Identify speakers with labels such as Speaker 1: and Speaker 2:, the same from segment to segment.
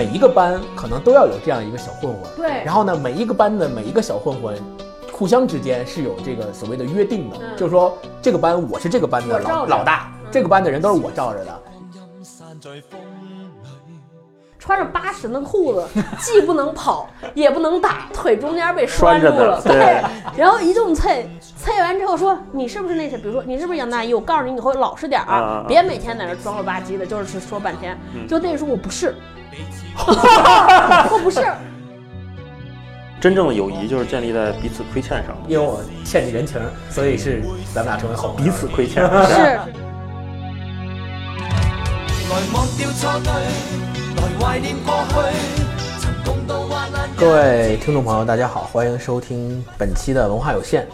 Speaker 1: 每一个班可能都要有这样一个小混混。
Speaker 2: 对
Speaker 1: 然后呢，每一个班的每一个小混混，互相之间是有这个所谓的约定的，
Speaker 2: 嗯
Speaker 1: 就是说这个班我是这个班的老老大，这个班的人都是我罩着的。
Speaker 2: 穿着八十的裤子，既不能跑，也不能打，腿中间被拴住
Speaker 3: 拴着的
Speaker 2: 了。
Speaker 3: 对
Speaker 2: 然后一顿啐，啐完之后说：“你是不是那谁？比如说你是不是杨大一？我告诉你，以后老实点儿，
Speaker 3: 啊
Speaker 2: 别每天在那装了吧唧的，就是说半天。
Speaker 3: 嗯
Speaker 2: 就那时候我不是，我 不是。
Speaker 3: 真正的友谊就是建立在彼此亏欠上的。
Speaker 1: 因为我欠你人情，所以是咱们俩成为好朋友
Speaker 3: 彼此亏欠，
Speaker 2: 是
Speaker 4: 来忘掉錯對，來懷念過去，曾共度患難。
Speaker 1: 各位听众朋友，大家好，欢迎收听本期的文化有限，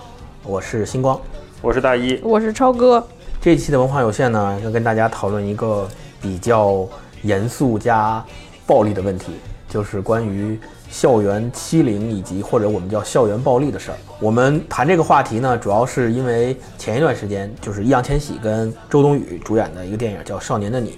Speaker 1: 我是星光。
Speaker 3: 我是大一，
Speaker 2: 我是超哥，
Speaker 1: 这一期的文化有限呢，要跟大家讨论一个比较严肃加暴力的问题，就是关于校园欺凌以及或者我们叫校园暴力的事儿。我们谈这个话题呢，主要是因为前一段时间就是易烊千玺跟周冬雨主演的一个电影叫《少年的你》，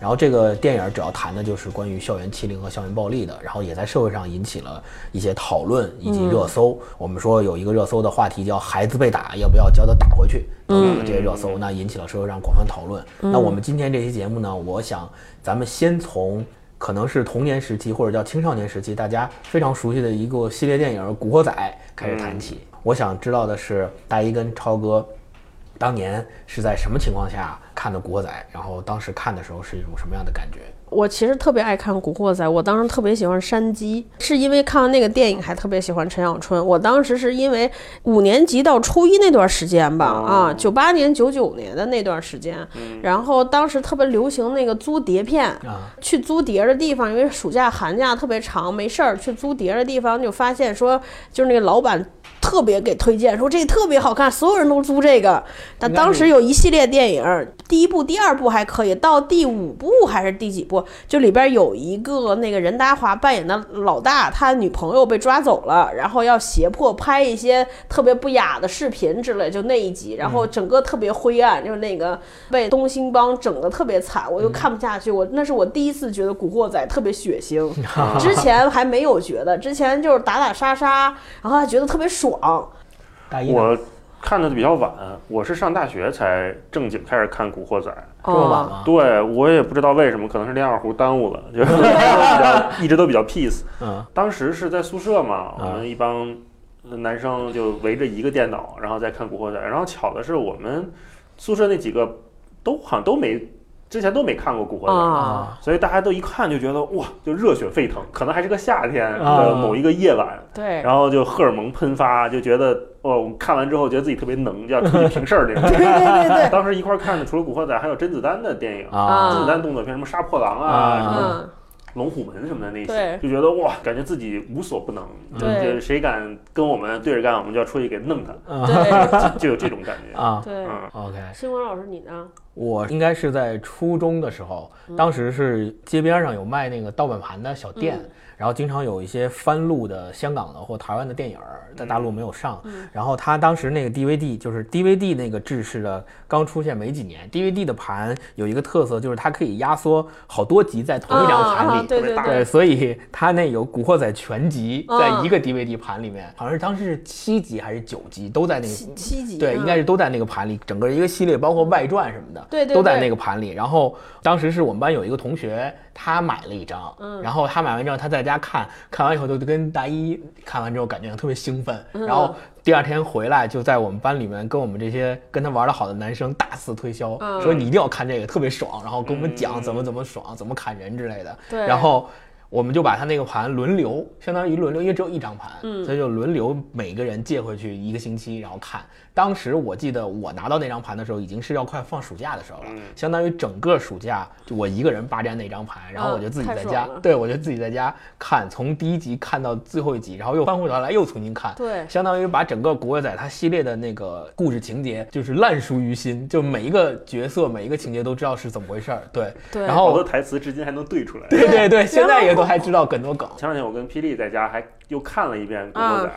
Speaker 1: 然后这个电影主要谈的就是关于校园欺凌和校园暴力的，然后也在社会上引起了一些讨论以及热搜。我们说有一个热搜的话题叫“孩子被打，要不要教他打回去”等等的这些热搜，那引起了社会上广泛讨论。那我们今天这期节目呢，我想咱们先从可能是童年时期或者叫青少年时期大家非常熟悉的一个系列电影《古惑仔》开始谈起。我想知道的是，大一跟超哥当年是在什么情况下看的《古惑仔》，然后当时看的时候是一种什么样的感觉？
Speaker 2: 我其实特别爱看《古惑仔》，我当时特别喜欢山鸡，是因为看完那个电影，还特别喜欢陈小春。我当时是因为五年级到初一那段时间吧，啊，九八年、九九年的那段时间，然后当时特别流行那个租碟片，
Speaker 1: 啊，
Speaker 2: 去租碟的地方，因为暑假寒假特别长，没事儿去租碟的地方，就发现说，就是那个老板特别给推荐，说这个特别好看，所有人都租这个。但当时有一系列电影，第一部、第二部还可以，到第五部还是第几部，就里边有一个那个任达华扮演的老大，他女朋友被抓走了，然后要胁迫拍一些特别不雅的视频之类，就那一集，然后整个特别灰暗，就是那个被东兴帮整的特别惨，我就看不下去。我那是我第一次觉得《古惑仔》特别血腥，之前还没有觉得，之前就是打打杀杀，然后还觉得特别爽。
Speaker 1: 大一
Speaker 3: 我看的比较晚，我是上大学才正经开始看《古惑仔》。
Speaker 1: 这么晚
Speaker 2: 哦
Speaker 1: 吗？
Speaker 3: 对我也不知道为什么，可能是练二胡耽误了，就是一直都比较一直都比较 peace。
Speaker 1: 嗯
Speaker 3: 当时是在宿舍嘛，我
Speaker 1: 啊
Speaker 3: 们一帮男生就围着一个电脑，然后再看《古惑仔》。然后巧的是，我们宿舍那几个都好像都没之前都没看过《古惑仔》
Speaker 2: 啊，
Speaker 3: 所以大家都一看就觉得哇，就热血沸腾。可能还是个夏天
Speaker 1: 啊
Speaker 3: 的某一个夜晚，
Speaker 2: 对，
Speaker 3: 然后就荷尔蒙喷发，就觉得哦，我们看完之后觉得自己特别能，就要出去平事儿那种。
Speaker 2: 对对对对，
Speaker 3: 当时一块儿看的，除了《古惑仔》，还有甄子丹的电影。
Speaker 1: 啊
Speaker 3: 甄子丹动作片，什么《杀破狼》啊，
Speaker 1: 啊
Speaker 3: 什么
Speaker 2: 嗯，
Speaker 3: 龙虎门什么的那些，就觉得哇，感觉自己无所不能，就
Speaker 2: 对
Speaker 3: 就谁敢跟我们对着干，我们就要出去给弄他，
Speaker 2: 对
Speaker 3: 就有这种感觉。
Speaker 1: 啊
Speaker 2: 对。
Speaker 3: 嗯
Speaker 1: ，，OK。
Speaker 2: 新光老师，你呢？
Speaker 1: 我应该是在初中的时候，当时是街边上有卖那个盗版盘的小店，然后经常有一些翻录的香港的或台湾的电影儿在大陆没有上，然后他当时那个 DVD 就是 DVD 那个制式的刚出现没几年，DVD 的盘有一个特色就是它可以压缩好多集在同一张盘里，
Speaker 2: 啊啊对对对，
Speaker 1: 所以它那有《古惑仔》全集
Speaker 2: 嗯
Speaker 1: 在一个 DVD 盘里面，好像是当时是七集还是九集都在那个
Speaker 2: 七七集，
Speaker 1: 对，
Speaker 2: 嗯。
Speaker 1: 应该是都在那个盘里，整个一个系列，包括外传什么的，
Speaker 2: 对对
Speaker 1: 都在那个盘里。然后当时是我们班有一个同学，他买了一张，
Speaker 2: 嗯
Speaker 1: 然后他买完之后，他在家看，看完以后就跟大一看完之后感觉特别兴奋，
Speaker 2: 嗯
Speaker 1: 然后第二天回来就在我们班里面跟我们这些跟他玩的好的男生大肆推销，
Speaker 2: 嗯
Speaker 1: 说你一定要看这个，特别爽，然后跟我们讲怎么怎么爽，怎么砍人之类的。
Speaker 2: 对
Speaker 1: 然后。我们就把他那个盘轮流，相当于轮流，因为只有一张盘，
Speaker 2: 嗯。
Speaker 1: 所以就轮流每个人借回去一个星期，然后看。当时我记得我拿到那张盘的时候，已经是要快放暑假的时候了，
Speaker 3: 嗯。
Speaker 1: 相当于整个暑假就我一个人霸占那张盘，然后我就自己在家，对我就自己在家看，从第一集看到最后一集，然后又翻回头来又重新看，
Speaker 2: 对。
Speaker 1: 相当于把整个《古惑仔》它系列的那个故事情节就是烂熟于心，就每一个角色每一个情节都知道是怎么回事儿，对，
Speaker 2: 对。
Speaker 1: 然后
Speaker 3: 好多台词至今还能对出来。
Speaker 1: 对对对，现在也都还知道很多梗，
Speaker 3: 前两天我跟霹雳在家还又看了一遍《古惑仔》，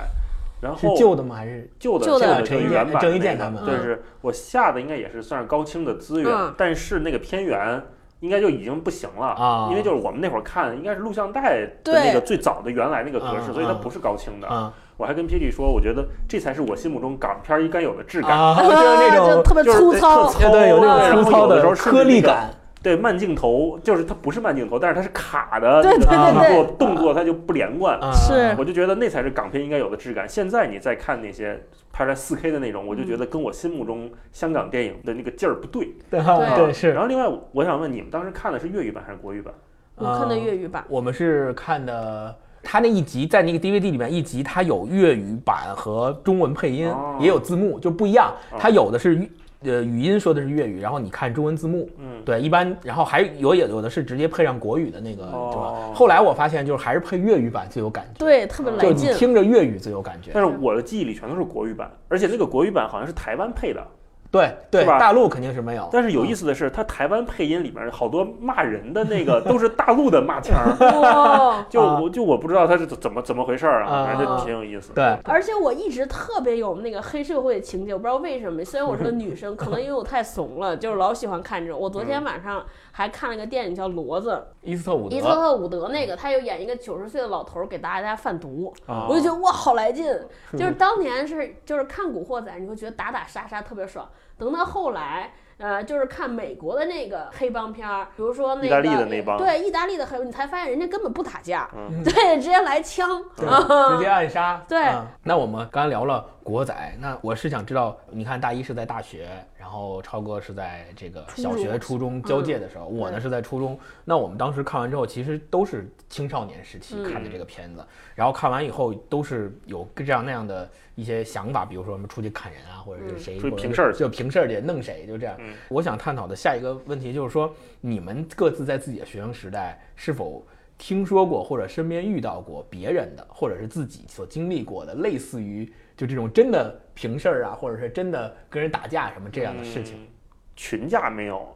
Speaker 3: 然后
Speaker 1: 是旧的吗？还是
Speaker 3: 旧的
Speaker 2: 旧的。
Speaker 3: 版的那个
Speaker 1: 伊健他们
Speaker 3: 就是我下的应该也是算是高清的资源，
Speaker 2: 嗯。
Speaker 3: 但是那个片源应该就已经不行了
Speaker 1: 啊。
Speaker 3: 因为就是我们那会儿看应该是录像带的那个最早的原来那个格式，所以它不是高清的。
Speaker 1: 啊。
Speaker 3: 我还跟霹雳说，我觉得这才是我心目中港片儿应该有的质感。
Speaker 1: 啊，就是那种
Speaker 2: 就特别
Speaker 3: 就是
Speaker 2: 粗糙
Speaker 1: 对，有那种粗糙
Speaker 3: 的时候
Speaker 1: 颗粒感。
Speaker 3: 对慢镜头，就是它不是慢镜头，但是它是卡的，
Speaker 2: 对
Speaker 1: 对对
Speaker 2: 对
Speaker 3: 动作动作它就不连贯。
Speaker 1: 啊
Speaker 2: 是
Speaker 3: 我就觉得那才是港片应该有的质感。现在你再看那些拍出来 4K 的那种，我就觉得跟我心目中香港电影的那个劲儿不对。
Speaker 1: 对
Speaker 2: 对
Speaker 1: 对是
Speaker 3: 然。后另外，我想问你们当时看的是粤语版还是国语版？
Speaker 2: 我看的粤语版。
Speaker 1: 我们是看的，它那一集在那个 DVD 里面一集，它有粤语版和中文配音，
Speaker 3: 哦
Speaker 1: 也有字幕，就不一样
Speaker 3: 哦。
Speaker 1: 它有的是粤呃语音说的是粤语，然后你看中文字幕。
Speaker 3: 嗯，
Speaker 1: 对，一般然后还有有有的是直接配上国语的那个，
Speaker 3: 哦
Speaker 1: 是吧？后来我发现就是还是配粤语版最有感觉，
Speaker 2: 对，特别
Speaker 1: 就
Speaker 2: 来劲。
Speaker 1: 你听着粤语最有感觉。
Speaker 3: 但是我的记忆里全都是国语版，而且那个国语版好像是台湾配的。
Speaker 1: 对对，
Speaker 3: 吧
Speaker 1: 大陆肯定是没有。
Speaker 3: 但是有意思的是，他台湾配音里面好多骂人的那个都是大陆的骂腔儿，
Speaker 2: 哇！
Speaker 3: 就
Speaker 1: 啊
Speaker 3: 我就我不知道他是怎么怎么回事儿啊，
Speaker 1: 啊
Speaker 3: 反正就挺有意思。
Speaker 1: 对，
Speaker 2: 而且我一直特别有那个黑社会情节，我不知道为什么。虽然我是个女生，可能因为我太怂了，就是老喜欢看这种。我昨天晚上还看了一个电影叫《骡子
Speaker 1: 伊斯特伍》，德
Speaker 2: 伊斯特伍德那个，他又演一个九十岁的老头儿给大家贩毒，
Speaker 3: 啊
Speaker 2: 我就觉得哇，好来劲！就是当年是就是看《古惑仔》，你会觉得打打杀杀特别爽。等到后来，呃，就是看美国的那个黑帮片儿，比如说那个
Speaker 3: 意大利的那帮
Speaker 2: 对意大利的黑，你才发现人家根本不打架，
Speaker 3: 嗯
Speaker 2: 对，直接来枪，
Speaker 1: 直接暗杀。
Speaker 2: 对
Speaker 1: 嗯那我们刚才聊了国仔，那我是想知道，你看大一是在大学，然后超哥是在这个小学、
Speaker 2: 初
Speaker 1: 初中交界的时候，我呢是在初中。那我们当时看完之后，其实都是青少年时期
Speaker 2: 嗯
Speaker 1: 看的这个片子，然后看完以后都是有这样那样的一些想法，比如说什么出去砍人啊，或者是谁
Speaker 3: 出去平事儿
Speaker 1: 就平事儿去弄谁，就这样。
Speaker 3: 嗯
Speaker 1: 我想探讨的下一个问题就是说，你们各自在自己的学生时代是否听说过或者身边遇到过别人的，或者是自己所经历过的，类似于就这种真的平事儿啊，或者是真的跟人打架什么这样的事情？
Speaker 3: 嗯群架没有，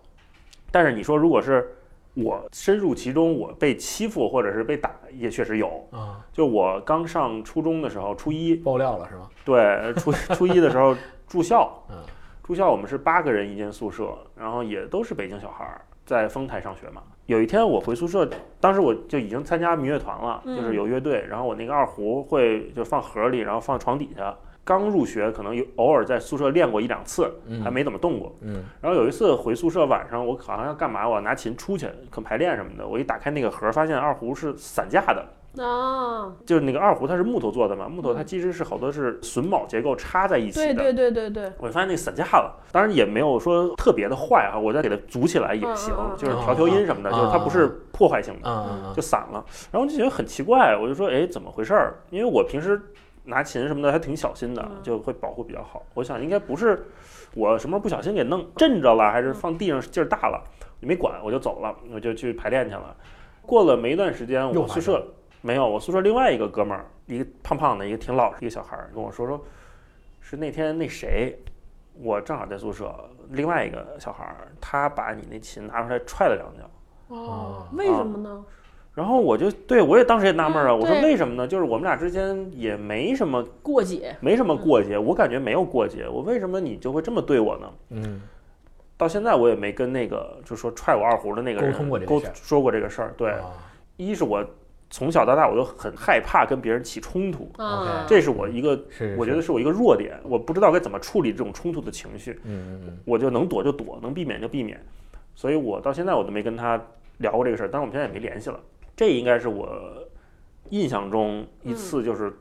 Speaker 3: 但是你说如果是我深入其中，我被欺负或者是被打，也确实有。
Speaker 1: 啊，
Speaker 3: 就我刚上初中的时候，初一，
Speaker 1: 爆料了是吗？
Speaker 3: 对，初初一的时候 住校，
Speaker 1: 嗯
Speaker 3: 住校我们是八个人一间宿舍，然后也都是北京小孩儿，在丰台上学嘛。有一天我回宿舍，当时我就已经参加民乐团了，
Speaker 2: 嗯
Speaker 3: 就是有乐队，然后我那个二胡会就放盒里，然后放床底下。刚入学，可能有偶尔在宿舍练过一两次，
Speaker 1: 嗯
Speaker 3: 还没怎么动过。
Speaker 1: 嗯
Speaker 3: 然后有一次回宿舍，晚上我好像要干嘛，我要拿琴出去，可排练什么的。我一打开那个盒，发现二胡是散架的，
Speaker 2: 啊，
Speaker 3: 就是那个二胡它是木头做的嘛，木头它其实是好多是榫卯结构插在一起的。
Speaker 2: 对对对对对，
Speaker 3: 我就发现那散架了，当然也没有说特别的坏啊，我再给它组起来也行，就是调调音什么的，
Speaker 1: 嗯
Speaker 3: 就是它不是破坏性的，就散了。然后就觉得很奇怪，我就说，哎，怎么回事儿？因为我平时拿琴什么的还挺小心的，
Speaker 2: 嗯
Speaker 3: 就会保护比较好。我想应该不是我什么时候不小心给弄震着了，还是放地上劲儿大了，也没管，我就走了，我就去排练去了。过了没一段时间，我宿舍没有，我宿舍另外一个哥们儿，一个胖胖的，一个挺老实一个小孩儿，跟我说说，是那天那谁，我正好在宿舍，另外一个小孩儿，他把你那琴拿出来踹了两脚。
Speaker 2: 哦，为什么呢？
Speaker 3: 然后我就对我也当时也纳闷儿啊，我说为什么呢？就是我们俩之间也没什么
Speaker 2: 过节，
Speaker 3: 没什么过节，我感觉没有过节，我为什么你就会这么对我呢？
Speaker 1: 嗯。
Speaker 3: 到现在我也没跟那个就说踹我二胡的那个人
Speaker 1: 沟通过这个
Speaker 3: 沟
Speaker 1: 事
Speaker 3: 说过这个事儿。对，
Speaker 1: 啊。
Speaker 3: 一是我从小到大我都很害怕跟别人起冲突，
Speaker 2: 啊，
Speaker 3: 这是我一个
Speaker 1: 是，
Speaker 3: 我觉得是我一个弱点，我不知道该怎么处理这种冲突的情绪，
Speaker 1: 嗯嗯嗯。
Speaker 3: 我就能躲就躲，能避免就避免，所以我到现在我都没跟他聊过这个事儿，但是我们现在也没联系了。这应该是我印象中一次就是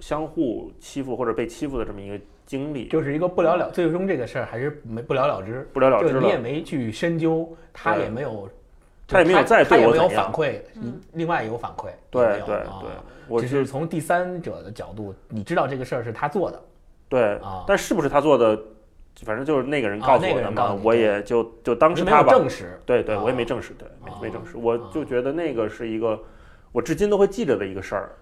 Speaker 3: 相互欺负或者被欺负的这么一个经历，
Speaker 1: 就是一个不了了，最终这个事儿还是没不了了之，
Speaker 3: 不了了之
Speaker 1: 就你也。没去深究，他也没有，
Speaker 3: 他也没有
Speaker 1: 就
Speaker 3: 再
Speaker 1: 他也没有
Speaker 3: 对我怎样
Speaker 1: 反馈，
Speaker 2: 嗯
Speaker 1: 另外也有反馈，
Speaker 3: 对对
Speaker 1: 啊
Speaker 3: 对，我
Speaker 1: 只是从第三者的角度，你知道这个事儿是他做的
Speaker 3: 对
Speaker 1: 啊，
Speaker 3: 但是不是他做的，反正就是那个人
Speaker 1: 啊
Speaker 3: 告诉我的嘛我也就就当
Speaker 1: 你没有
Speaker 3: 时他吧，
Speaker 1: 证实，
Speaker 3: 对对，
Speaker 1: 啊
Speaker 3: 我也没证实，对，
Speaker 1: 啊
Speaker 3: 没没证实，我就觉得那个是一个我至今都会记着的一个事儿。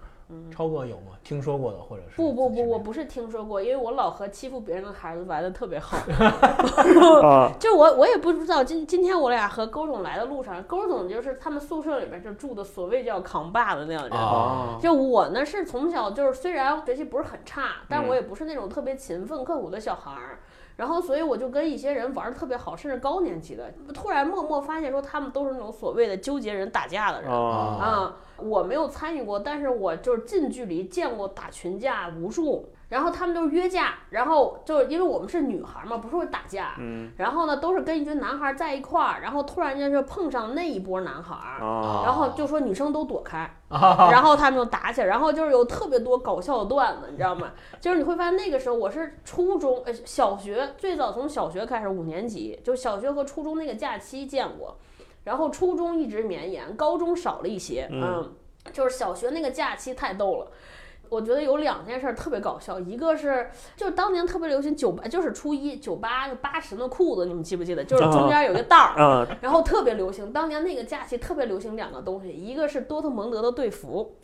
Speaker 1: 超哥有吗？听说过的或者是
Speaker 2: 不不不，我不是听说过，因为我老和欺负别人的孩子玩的特别好。
Speaker 3: 啊，
Speaker 2: 就我我也不知道，今今天我俩和勾总来的路上，勾总就是他们宿舍里边就住的所谓叫扛把子那样的人。
Speaker 1: 啊
Speaker 2: 就我呢是从小就是虽然学习不是很差，但
Speaker 3: 嗯
Speaker 2: 我也不是那种特别勤奋刻苦的小孩儿。然后，所以我就跟一些人玩的特别好，甚至高年级的，突然默默发现说他们都是那种所谓的纠结人打架的人。
Speaker 3: 啊，
Speaker 2: 啊，我没有参与过，但是我就是近距离见过打群架无数。然后他们都是约架，然后就是因为我们是女孩嘛，不是会打架。
Speaker 3: 嗯
Speaker 2: 然后呢，都是跟一群男孩在一块儿，然后突然间就碰上那一波男孩然后就说女生都躲开，
Speaker 1: 啊
Speaker 2: 然后他们就打起来，然后就是有特别多搞笑的段子，你知道吗？就是你会发现那个时候我是初中，呃，小学最早从小学开始五年级，就小学和初中那个假期见过，然后初中一直绵延，高中少了一些，
Speaker 3: 嗯
Speaker 2: 嗯，就是小学那个假期太逗了。我觉得有两件事儿特别搞笑，一个是就是当年特别流行九八，就是初一九八就八十的裤子，你们记不记得？就是中间有一个带儿，
Speaker 3: 啊，
Speaker 2: 然后特别流行，当年那个假期特别流行两个东西，一个是多特蒙德的队服，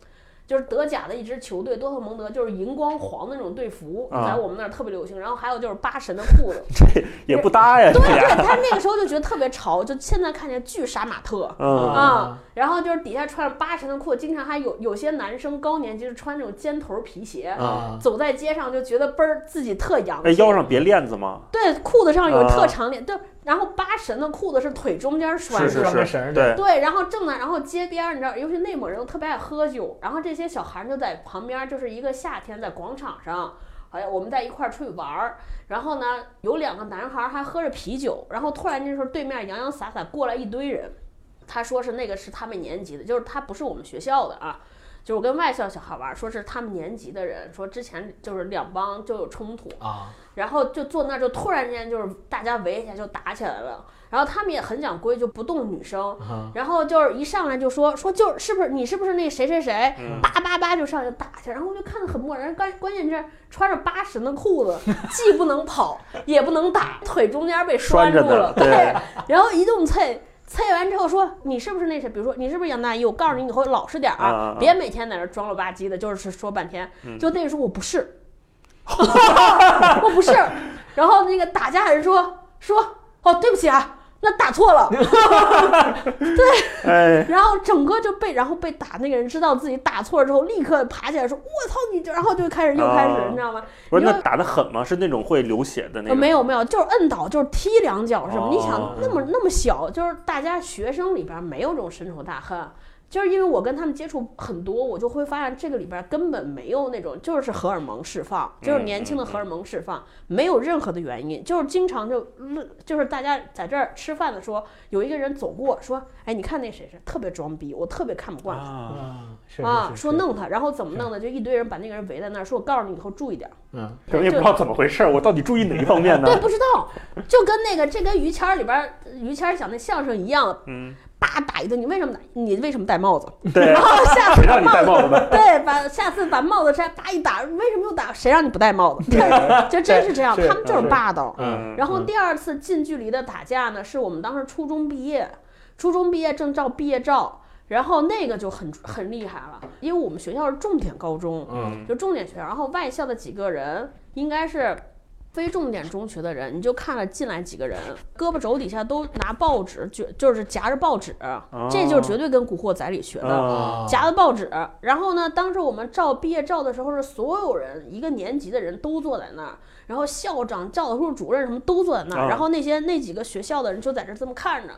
Speaker 2: 就是德甲的一支球队，多特蒙德就是荧光黄的那种队服，
Speaker 3: 啊
Speaker 2: 在我们那儿特别流行。然后还有就是八神的裤子，
Speaker 3: 这也不搭呀，
Speaker 2: 对对，他，那个时候就觉得特别潮，就现在看起来巨杀马特。
Speaker 3: 嗯
Speaker 2: 啊，然后就是底下穿着八神的裤子，经常还有有些男生高年级是穿那种尖头皮鞋，
Speaker 1: 啊
Speaker 2: 走在街上就觉得倍儿自己特洋
Speaker 3: 哎，
Speaker 2: 气。
Speaker 3: 腰上别链子吗？
Speaker 2: 对，裤子上有
Speaker 3: 啊
Speaker 2: 特长链，对，然后八神的裤子是腿中间拴
Speaker 3: 是
Speaker 2: 着，
Speaker 1: 拴个绳儿
Speaker 3: 对，
Speaker 2: 对，然后正在，然后街边儿，你知道，尤其内蒙人都特别爱喝酒，然后这些小孩儿就在旁边儿，就是一个夏天在广场上，哎呀，我们在一块儿出去玩儿，然后呢，有两个男孩儿还喝着啤酒，然后突然这时候对面洋洋洒洒过来一堆人，他说是那个是他们年级的，就是他不是我们学校的啊。就是我跟外校小孩玩，说是他们年级的人，说之前就是两帮就有冲突，
Speaker 1: 啊
Speaker 2: 然后就坐那儿，就突然间就是大家围一下就打起来了。然后他们也很讲规矩，就不动女生。
Speaker 1: 啊
Speaker 2: 然后就是一上来就说说就是是不是你是不是那谁谁谁，
Speaker 3: 嗯
Speaker 2: 叭叭叭就上去打去。然后我就看得很漠然，关关键是穿着八神的裤子，既不能跑也不能打，腿中间被拴住了。
Speaker 3: 对
Speaker 2: 然后一顿啐。啐完之后说你是不是那谁？比如说你是不是杨大一？我告诉你以后老实点儿
Speaker 3: 啊
Speaker 2: 别每天在那装了吧唧的，就是说半天。
Speaker 3: 嗯
Speaker 2: 就那个时候我不是，我不是。然后那个打架人说说哦对不起啊，那打错了。
Speaker 3: 哎，
Speaker 2: 然后整个就被，然后被打那个人知道自己打错了之后，立刻爬起来说：“我操你！”然后就开始又开始，
Speaker 3: 啊
Speaker 2: 你知道吗？
Speaker 3: 不是那打的狠吗？是那种会流血的那
Speaker 2: 呃，
Speaker 3: 种？
Speaker 2: 没有没有，就是摁倒，就是踢两脚什么。你
Speaker 3: 哦
Speaker 2: 想那么那么小，就是大家学生里边没有这种深仇大恨。就是因为我跟他们接触很多，我就会发现这个里边根本没有那种，就是荷尔蒙释放，就是年轻的荷尔蒙释放，没有任何的原因，就是经常就就是大家在这儿吃饭的时候，有一个人走过说，哎，你看那谁谁特别装逼，我特别看不惯他。
Speaker 3: 啊，
Speaker 1: 啊
Speaker 2: 说弄他，然后怎么弄的？就一堆人把那个人围在那儿，说我告诉你以后注意点儿。
Speaker 1: 嗯
Speaker 3: 我也不知道怎么回事，我到底注意哪一方面呢
Speaker 2: 对，？不知道，就跟那个这跟于谦儿里边儿于谦儿讲那相声一样，
Speaker 3: 嗯，
Speaker 2: 叭打一顿，你为什么打？你为什么戴帽子？
Speaker 3: 对
Speaker 2: 然，后下次
Speaker 3: 谁让你戴帽子的？
Speaker 2: 对，把下次把帽子摘，叭一打，为什么又打？谁让你不戴帽子？对，就真是这样，他们就是
Speaker 1: 是
Speaker 2: 霸道。
Speaker 1: 嗯
Speaker 2: 然后第二次近距离的打架呢，是我们当时初中毕业，初中毕业证照毕业照，然后那个就很很厉害了，因为我们学校是重点高中，
Speaker 1: 嗯
Speaker 2: 就重点学校，然后外校的几个人应该是。非重点中学的人，你就看了进来几个人，胳膊肘底下都拿报纸，就就是夹着报纸，这就绝对跟《古惑仔》里学的。
Speaker 3: 啊，
Speaker 2: 夹着报纸，然后呢，当时我们照毕业照的时候，是所有人一个年级的人都坐在那儿，然后校长、教导处主任什么都坐在那儿，
Speaker 3: 啊
Speaker 2: 然后那些那几个学校的人就在这儿这么看着，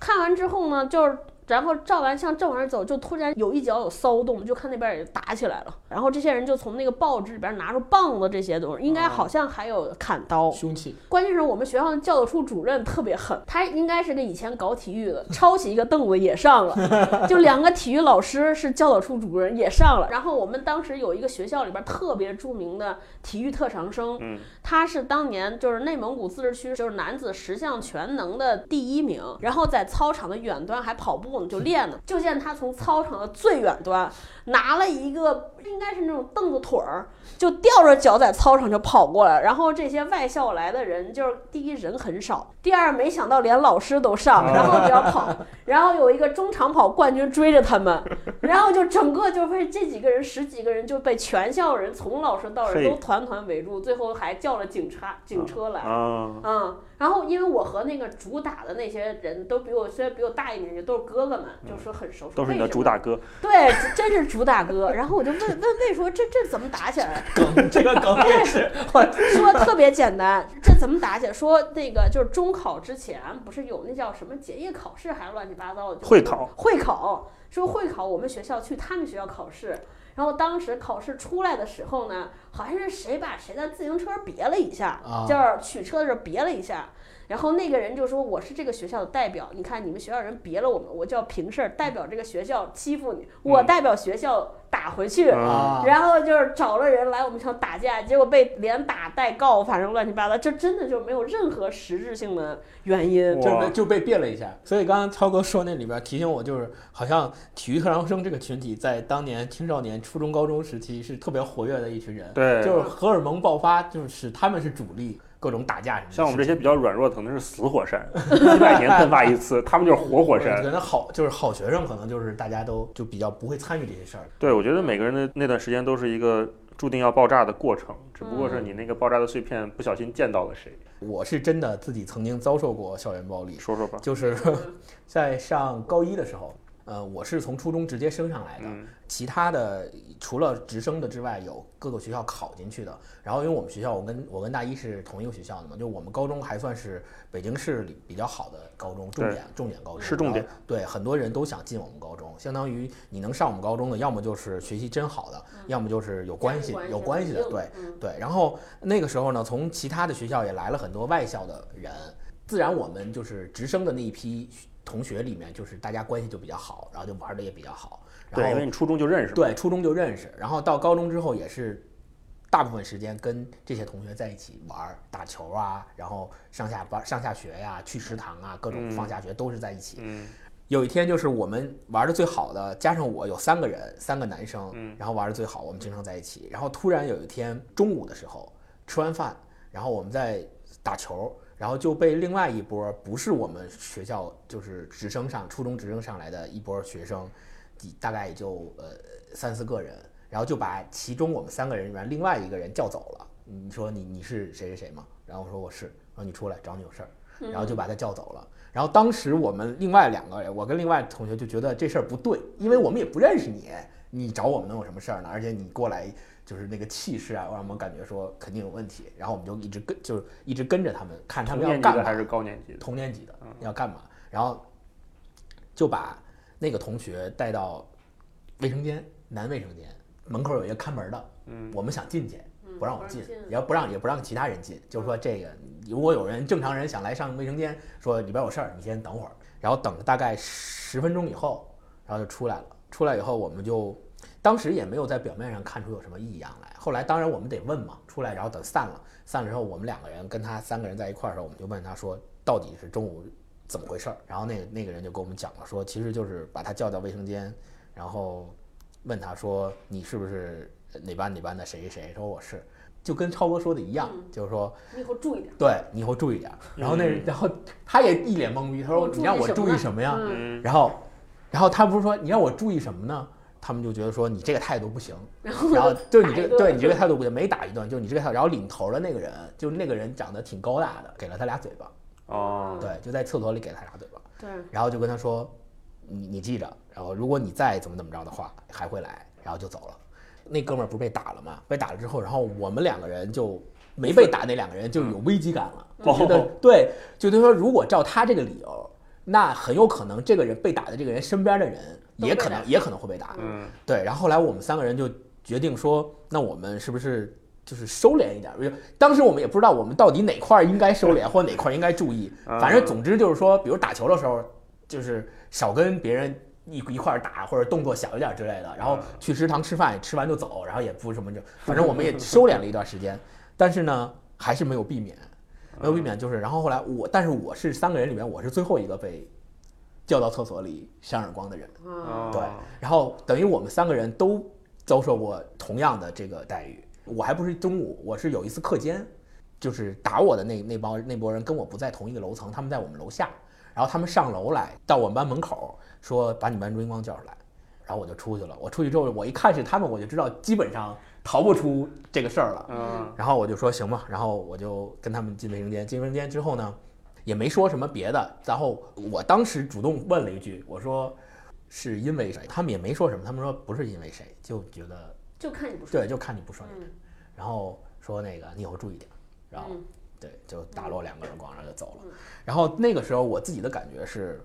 Speaker 2: 看完之后呢，就是然后照完相正往那儿走，就突然有一脚有骚动，就看那边也打起来了，然后这些人就从那个报纸里边拿出棒子这些东西，应该好像还有砍刀，
Speaker 1: 凶器。
Speaker 2: 关键是我们学校的教导处主任特别狠，他应该是个以前搞体育的，抄起一个凳子也上了，就两个体育老师是教导处主任也上了。然后我们当时有一个学校里边特别著名的体育特长生，
Speaker 3: 嗯
Speaker 2: 他是当年就是内蒙古自治区就是男子十项全能的第一名，然后在操场的远端还跑步呢，就练呢。就见他从操场的最远端拿了一个应该是那种凳子腿儿，就吊着脚在操场就跑过来。然后这些外校来的人，就是第一人很少，第二没想到连老师都上，然后就要跑，然后有一个中长跑冠军追着他们，然后就整个就被这几个人十几个人就被全校人从老师到人
Speaker 3: 嘿
Speaker 2: 都团团围住，最后还叫了警察警车来。
Speaker 3: 啊，
Speaker 2: 嗯，然后因为我和那个主打的那些人都比我虽然比我大一年纪，都是哥哥们，就说很熟，
Speaker 3: 都是你的主打歌。
Speaker 2: 对，真是主打歌。然后我就问问魏说这这怎么打起来？
Speaker 1: 梗这个梗也是，
Speaker 2: 说特别简单，这怎么打起来？说那个就是中考之前不是有那叫什么结业考试，还是乱七八糟的就
Speaker 3: 会考
Speaker 2: 会考说会考，我们学校去他们学校考试。然后当时考试出来的时候呢，好像是谁把谁的自行车别了一下，
Speaker 1: 啊
Speaker 2: 就是取车的时候别了一下。然后那个人就说：“我是这个学校的代表，你看你们学校人别了我们，我就要平事儿，代表这个学校欺负你，我代表学校打回去。然后就是找了人来我们学校打架，结果被连打带告，反正乱七八糟，这真的就没有任何实质性的原因。
Speaker 1: 就就被变了一下。所以刚刚超哥说那里边提醒我，就是好像体育特长生这个群体在当年青少年、初中、高中时期是特别活跃的一群人，
Speaker 3: 对，
Speaker 1: 就是荷尔蒙爆发，就是使他们是主力，各种打架什么的。
Speaker 3: 像我们这些比较软弱的，可能是死火山，几百年喷发一次，他们就是活火山。
Speaker 1: 可能好就是好学生，可能就是大家都就比较不会参与这些事儿。
Speaker 3: 对，我觉得每个人的那段时间都是一个注定要爆炸的过程，只不过是你那个爆炸的碎片不小心溅到了谁。
Speaker 1: 我是真的自己曾经遭受过校园暴力，
Speaker 3: 说说吧。
Speaker 1: 就是 在上高一的时候，呃，我是从初中直接升上来的，
Speaker 3: 嗯
Speaker 1: 其他的除了直升的之外，有各个学校考进去的。然后因为我们学校，我跟我跟大一是同一个学校的嘛，就我们高中还算是北京市里比较好的高中，重点重点高中，
Speaker 3: 是重点。
Speaker 1: 对，很多人都想进我们高中，相当于你能上我们高中的，要么就是学习真好的，要么就是有关系有关系的，对。
Speaker 2: 嗯
Speaker 1: 对，然后那个时候呢，从其他的学校也来了很多外校的人，自然我们就是直升的那一批同学里面，就是大家关系就比较好，然后就玩的也比较好。然
Speaker 3: 对，因为
Speaker 1: 后
Speaker 3: 你初中就认识。
Speaker 1: 对初中就认识，然后到高中之后也是大部分时间跟这些同学在一起玩、打球啊，然后上下班、上下学呀、去食堂啊，各种
Speaker 3: 嗯
Speaker 1: 放下学都是在一起。
Speaker 3: 嗯
Speaker 1: 有一天就是我们玩的最好的，加上我有三个人，三个男生，
Speaker 3: 嗯
Speaker 1: 然后玩的最好，我们经常在一起。然后突然有一天中午的时候，吃完饭，然后我们在打球，然后就被另外一波不是我们学校就是直升上初中直升上来的一波学生，大概也就呃三四个人，然后就把其中我们三个人里面另外一个人叫走了。你说你你是谁谁谁吗？然后我说我是，然后你出来找你有事儿，然后就把他叫走了。然后当时我们另外两个人，我跟另外同学就觉得这事儿不对，因为我们也不认识你，你找我们能有什么事儿呢？而且你过来就是那个气势啊，让我们感觉说肯定有问题。然后我们就一直跟，就是一直跟着他们，看他们要干嘛。
Speaker 3: 年级的还是高年级的？
Speaker 1: 同年级的
Speaker 3: 嗯
Speaker 1: 要干嘛，然后就把那个同学带到卫生间，男卫生间门口有一个看门的，
Speaker 3: 嗯
Speaker 1: 我们想进去，
Speaker 2: 嗯
Speaker 1: 不让我们进也不让也不让其他人进，就是说这个如果有人正常人想来上卫生间，说里边有事儿，你先等会儿，然后等了大概十分钟以后，然后就出来了。出来以后，我们就当时也没有在表面上看出有什么异样来。后来当然我们得问嘛，出来然后等散了，散了之后我们两个人跟他三个人在一块儿的时候，我们就问他说到底是中午怎么回事儿？然后那个那个人就跟我们讲了，说其实就是把他叫到卫生间，然后问他说你是不是哪班哪班的谁谁谁？说我是，就跟超哥说的一样，
Speaker 2: 嗯
Speaker 1: 就是说
Speaker 2: 你以后注意点。
Speaker 1: 对你以后注意点。然后那
Speaker 3: 嗯
Speaker 1: 然后他也一脸懵逼，他说你让我注意
Speaker 2: 什么
Speaker 1: 呀？然后，然后他不是说你让我注意什么呢？他们就觉得说你这个态度不行，然后就你这个对你这个态度不行，每打一顿，就是你这个态度。然后领头的那个人，就是那个人长得挺高大的，给了他俩嘴巴，
Speaker 3: 哦，
Speaker 1: 对，就在厕所里给了他俩嘴巴，
Speaker 2: 对，
Speaker 1: 然后就跟他说，你你记着，然后如果你再怎么怎么着的话，还会来，然后就走了。那哥们儿不是被打了吗？被打了之后，然后我们两个人就没被打，那两个人就有危机感了，就觉得
Speaker 3: 哦
Speaker 1: 对，就他说如果照他这个理由，那很有可能这个人被打的这个人身边的人也可能也可能会被打。
Speaker 3: 嗯
Speaker 1: 对，然后后来我们三个人就决定说，那我们是不是就是收敛一点？因为当时我们也不知道我们到底哪块儿应该收敛，或哪块儿应该注意。反正总之就是说，比如打球的时候，就是少跟别人一一块儿打，或者动作小一点之类的。然后去食堂吃饭，吃完就走，然后也不什么就，反正我们也收敛了一段时间。但是呢，还是没有避免，没有避免就是，然后后来我，但是我是三个人里面我是最后一个被叫到厕所里扇耳光的人。
Speaker 2: 啊，
Speaker 1: 对，然后等于我们三个人都遭受过同样的这个待遇。我还不是中午，我是有一次课间，就是打我的那那帮那波人跟我不在同一个楼层，他们在我们楼下，然后他们上楼来到我们班门口说把你们班朱英光叫出来，然后我就出去了。我出去之后，我一看是他们，我就知道基本上逃不出这个事儿了。
Speaker 3: 嗯
Speaker 1: 然后我就说行吧，然后我就跟他们进卫生间。进卫生间之后呢，也没说什么别的。然后我当时主动问了一句，我说是因为谁？他们也没说什么，他们说不是因为谁，就觉得
Speaker 2: 就看你不顺
Speaker 1: 对，就看你不顺眼。
Speaker 2: 嗯
Speaker 1: 然后说那个你以后注意点，然后、
Speaker 2: 嗯
Speaker 1: 对，就打落两个耳光，然后就走了
Speaker 2: 嗯。
Speaker 1: 然后那个时候我自己的感觉是，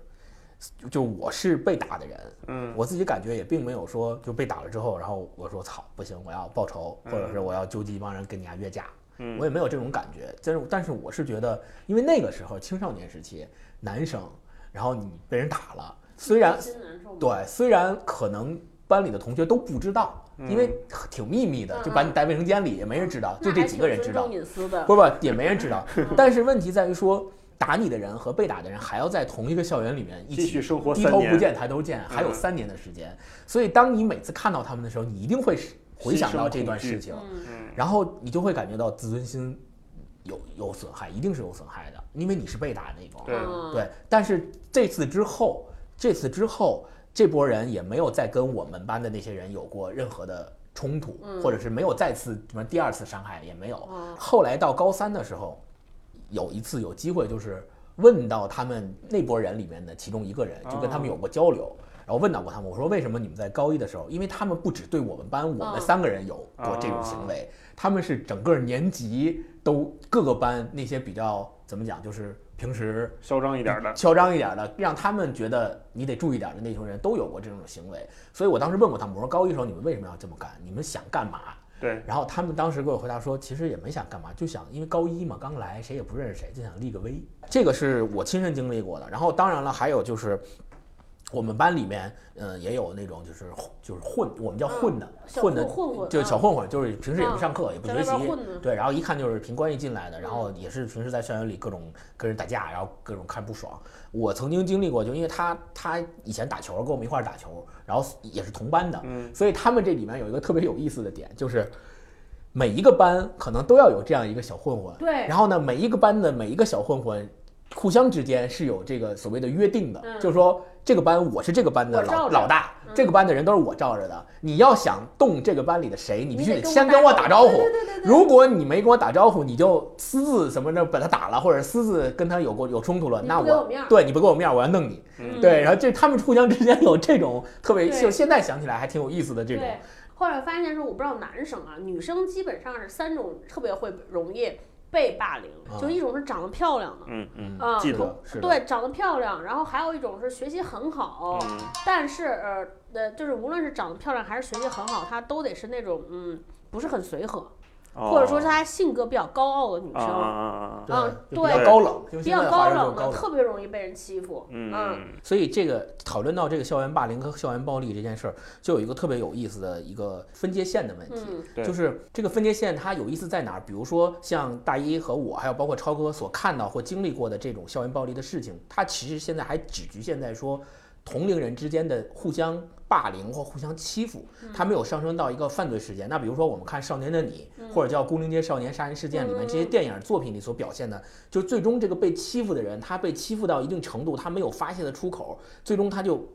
Speaker 1: 就就我是被打的人，
Speaker 3: 嗯
Speaker 1: 我自己感觉也并没有说就被打了之后，然后我说操不行，我要报仇，或者是我要纠集一帮人跟你俩约架，
Speaker 3: 嗯
Speaker 1: 我也没有这种感觉。但是但是我是觉得，因为那个时候青少年时期，男生，然后你被人打了，虽然对，虽然可能班里的同学都不知道，因为挺秘密的，就把你带卫生间里也没人知道，就这几个人知道。
Speaker 2: 隐私的，
Speaker 1: 不不，也没人知道。但是问题在于说，打你的人和被打的人还要在同一个校园里面一起
Speaker 3: 生活
Speaker 1: 低头不见抬头见，还有
Speaker 3: 嗯
Speaker 1: 三年的时间。所以当你每次看到他们的时候，你一定会回想到这段事情，然后你就会感觉到自尊心有有损害，一定是有损害的，因为你是被打的那种。
Speaker 3: 对
Speaker 1: 但是这次之后，这次之后，这波人也没有再跟我们班的那些人有过任何的冲突，
Speaker 2: 嗯
Speaker 1: 或者是没有再次什么第二次伤害也没有。
Speaker 2: 嗯
Speaker 1: 后来到高三的时候，有一次有机会就是问到他们那波人里面的其中一个人，就跟他们有过交流。然后问到过他们，我说为什么你们在高一的时候，因为他们不只对我们班我们
Speaker 2: 嗯
Speaker 1: 三个人有过这种行为，他们是整个年级都各个班那些比较怎么讲，就是平时
Speaker 3: 嚣张一点的，
Speaker 1: 嚣张一点的，让他们觉得你得注意点的那群人都有过这种行为。所以我当时问过他们，我说高一时候你们为什么要这么干？你们想干嘛？
Speaker 3: 对，
Speaker 1: 然后他们当时给我回答说，其实也没想干嘛，就想因为高一嘛，刚来，谁也不认识谁，就想立个威。这个是我亲身经历过的。然后当然了，还有就是我们班里面，嗯、也有那种就是就是混，我们叫混的，
Speaker 2: 嗯
Speaker 1: 混的
Speaker 2: 混混混
Speaker 1: 就是小
Speaker 2: 啊
Speaker 1: 混混，就是平时也不上课，也不学习对，然后一看就是凭关系进来的，
Speaker 2: 嗯
Speaker 1: 然后也是平时在校园里各种跟人打架，然后各种看不爽。我曾经经历过，就因为他他以前打球跟我们一块儿打球，然后也是同班的，
Speaker 3: 嗯。
Speaker 1: 所以他们这里面有一个特别有意思的点，就是每一个班可能都要有这样一个小混混，
Speaker 2: 对。
Speaker 1: 然后呢，每一个班的每一个小混混。互相之间是有这个所谓的约定的，
Speaker 2: 嗯。
Speaker 1: 就是说这个班我是这个班的老老大，
Speaker 2: 嗯。
Speaker 1: 这个班的人都是我罩着的。你要想动这个班里的谁，你必须
Speaker 2: 得
Speaker 1: 先跟我
Speaker 2: 打
Speaker 1: 打招呼。如果你没跟我打招呼，你就私自什么的把他打了，或者私自跟他有过有冲突了，那
Speaker 2: 我
Speaker 1: 对你不给我面儿，我要弄你。
Speaker 3: 嗯。
Speaker 1: 对，然后就他们互相之间有这种特别，就现在想起来还挺有意思的这种。
Speaker 2: 对，后来发现说，我不知道男生啊，女生基本上是三种特别会容易被霸凌，
Speaker 1: 啊。
Speaker 2: 就一种是长得漂亮的，
Speaker 3: 嗯嗯
Speaker 2: 啊，
Speaker 3: 嫉妒
Speaker 1: 妒是
Speaker 2: 对，长得漂亮，然后还有一种是学习很好，
Speaker 3: 嗯
Speaker 2: 但是呃呃，就是无论是长得漂亮还是学习很好，他都得是那种嗯不是很随和，
Speaker 3: 哦
Speaker 2: 或者说是她性格比较高傲的女
Speaker 3: 啊啊
Speaker 2: 生，
Speaker 3: 啊啊，
Speaker 1: 对
Speaker 2: 嗯
Speaker 1: 就比较
Speaker 2: 对
Speaker 1: 高冷，
Speaker 2: 比较高冷的。特别容易被人欺负，
Speaker 3: 嗯。
Speaker 1: 所以这个讨论到这个校园霸凌和校园暴力这件事儿，就有一个特别有意思的一个分界线的问题。就是这个分界线它有意思在哪儿？比如说像大一和我，还有包括超哥所看到或经历过的这种校园暴力的事情，它其实现在还只局限在说同龄人之间的互相霸凌或互相欺负，它没有上升到一个犯罪事件。那比如说我们看《少年的你》或者叫《孤零街少年杀人事件》里面这些电影作品里所表现的，就最终这个被欺负的人，他被欺负到一定程度，他没有发泄的出口，最终他就。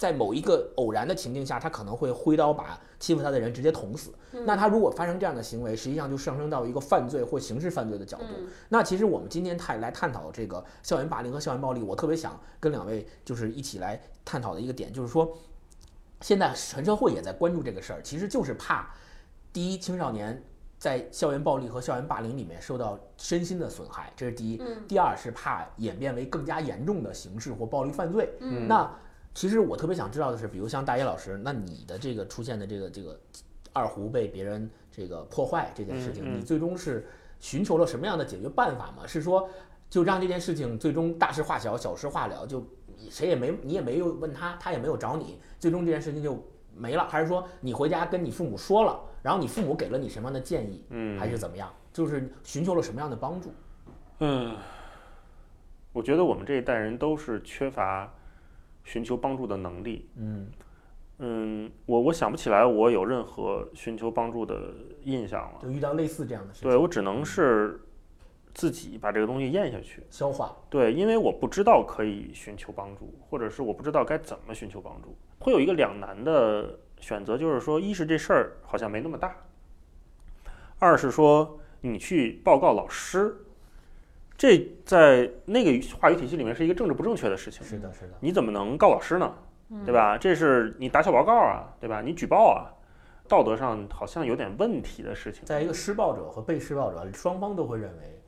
Speaker 1: 在某一个偶然的情境下，他可能会挥刀把欺负他的人直接捅死。那他如果发生这样的行为，实际上就上升到一个犯罪或刑事犯罪的角度。
Speaker 2: 嗯
Speaker 1: 那其实我们今天探来探讨这个校园霸凌和校园暴力，我特别想跟两位就是一起来探讨的一个点，就是说，现在全社会也在关注这个事儿，其实就是怕第一青少年。在校园暴力和校园霸凌里面受到身心的损害，这是第一。
Speaker 2: 嗯
Speaker 1: 第二是怕演变为更加严重的刑事或暴力犯罪。
Speaker 2: 嗯
Speaker 1: 那其实我特别想知道的是，比如像大一老师，那你的这个出现的这个这个二胡被别人这个破坏这件事情，你最终是寻求了什么样的解决办法吗？是说就让这件事情最终大事化小，小事化了，就谁也没你也没有问他，他也没有找你，最终这件事情就没了？还是说你回家跟你父母说了，然后你父母给了你什么样的建议，
Speaker 3: 嗯，
Speaker 1: 还是怎么样？就是寻求了什么样的帮助？
Speaker 3: 嗯，我觉得我们这一代人都是缺乏寻求帮助的能力。
Speaker 1: 嗯
Speaker 3: 嗯，我我想不起来我有任何寻求帮助的印象了。
Speaker 1: 就遇到类似这样的事情，
Speaker 3: 对我只能是自己把这个东西咽下去。
Speaker 1: 消化，
Speaker 3: 对，因为我不知道可以寻求帮助，或者是我不知道该怎么寻求帮助，会有一个两难的选择，就是说，一是这事儿好像没那么大，二是说你去报告老师，这在那个话语体系里面是一个政治不正确的事情。
Speaker 1: 是的，是的，
Speaker 3: 你怎么能告老师呢？对吧？这是你打小报告啊，对吧？你举报啊，道德上好像有点问题的事情。
Speaker 1: 在一个施暴者和被施暴者双方都会认为，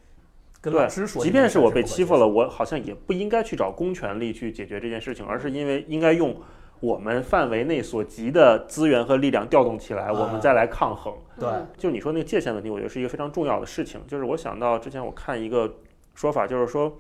Speaker 1: 跟
Speaker 3: 对
Speaker 1: 老师，说，
Speaker 3: 即便是我被欺负了，，我好像也不应该去找公权力去解决这件事情，而是因为应该用我们范围内所及的资源和力量调动起来，
Speaker 1: 啊
Speaker 3: 我们再来抗衡。
Speaker 1: 对，
Speaker 3: 就你说那个界限问题，我觉得是一个非常重要的事情。就是我想到之前我看一个说法，就是说，